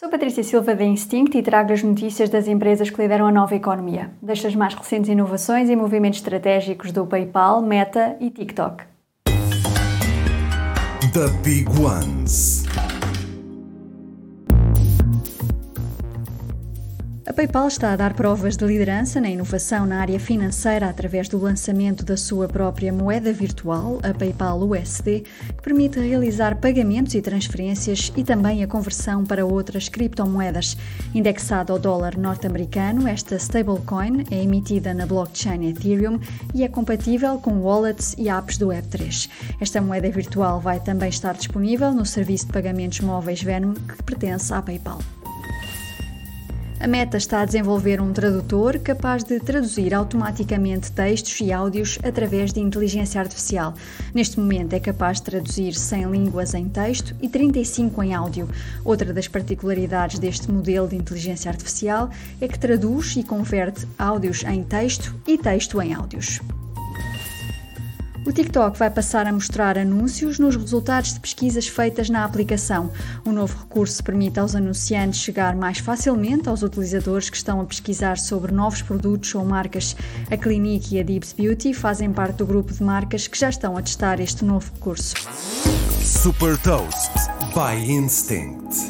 Sou Patrícia Silva da Instinct e trago as notícias das empresas que lideram a nova economia, destas mais recentes inovações e movimentos estratégicos do PayPal, Meta e TikTok. The Big Ones. A PayPal está a dar provas de liderança na inovação na área financeira através do lançamento da sua própria moeda virtual, a PayPal USD, que permite realizar pagamentos e transferências e também a conversão para outras criptomoedas. Indexada ao dólar norte-americano, esta stablecoin é emitida na blockchain Ethereum e é compatível com wallets e apps do Web3. Esta moeda virtual vai também estar disponível no serviço de pagamentos móveis Venmo, que pertence à PayPal. A Meta está a desenvolver um tradutor capaz de traduzir automaticamente textos e áudios através de inteligência artificial. Neste momento é capaz de traduzir 100 línguas em texto e 35 em áudio. Outra das particularidades deste modelo de inteligência artificial é que traduz e converte áudios em texto e texto em áudios. O TikTok vai passar a mostrar anúncios nos resultados de pesquisas feitas na aplicação. O novo recurso permite aos anunciantes chegar mais facilmente aos utilizadores que estão a pesquisar sobre novos produtos ou marcas. A Clinique e a Deeps Beauty fazem parte do grupo de marcas que já estão a testar este novo recurso. Super Toast by Instinct.